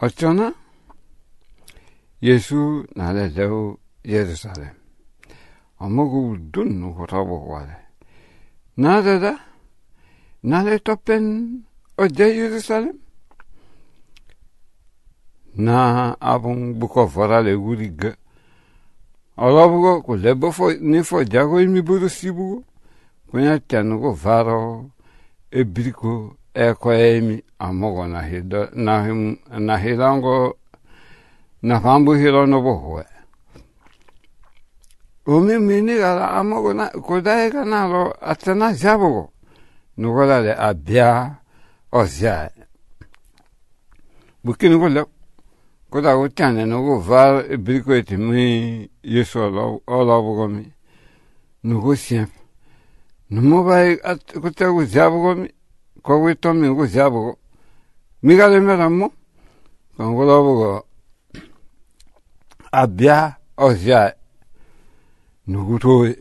어쩌나? 예수 나래 레우 예루살렘. 어머구 눈 호라보고 와래. 나래다? 나래 toppen 어제 예루살렘? na abung buko farale guri ga ala bugo ko lebo fo ni fo jago mi buru sibu ko nya tanu ko varo e briko e ko ekweemi amogo nahidango nafambuhilo nobohwe umi minigala amogo kudaega nalo atena jabugo nugolale abia oziae bukini gule kuda gutiane nugu var birikueti mi yesu olobugomi nugu siempe numubai kutegu jabugomi 거기 또 미국 자보고 미가 되면 뭐 강고라 보고 아비아 어지아 누구도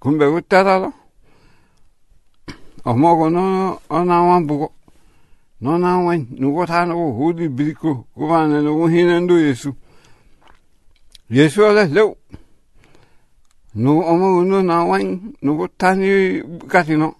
군배고 따라라 어머고 너 어나만 보고 너나만 누구 타노고 호디 비리고 고만에 누구 희는도 예수 예수 알아 레우 누구 어머고 너나만 누구 타니 가시노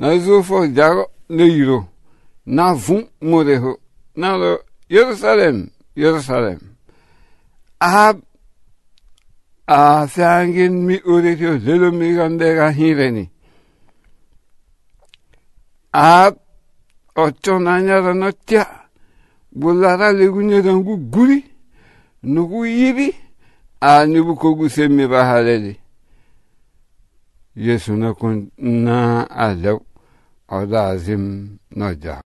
le eiro. Na vun moreho. Na lo Yerusalem, Yerusalem. Ahab a fiangin mi uretio lelo mi gandega hireni. a ọchọnanyara nọtia bulara legunyere ngu guri nugu yiri a nubu kogu semi bahaleli yesu na kun na ọda Azim Naca